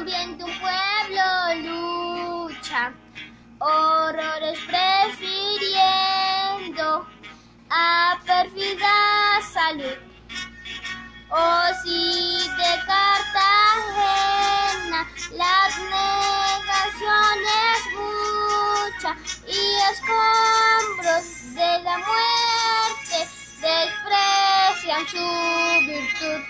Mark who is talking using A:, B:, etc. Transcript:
A: también tu pueblo lucha, horrores prefiriendo a perfida salud. Oh, si de Cartagena las negaciones mucha y escombros de la muerte desprecian su virtud.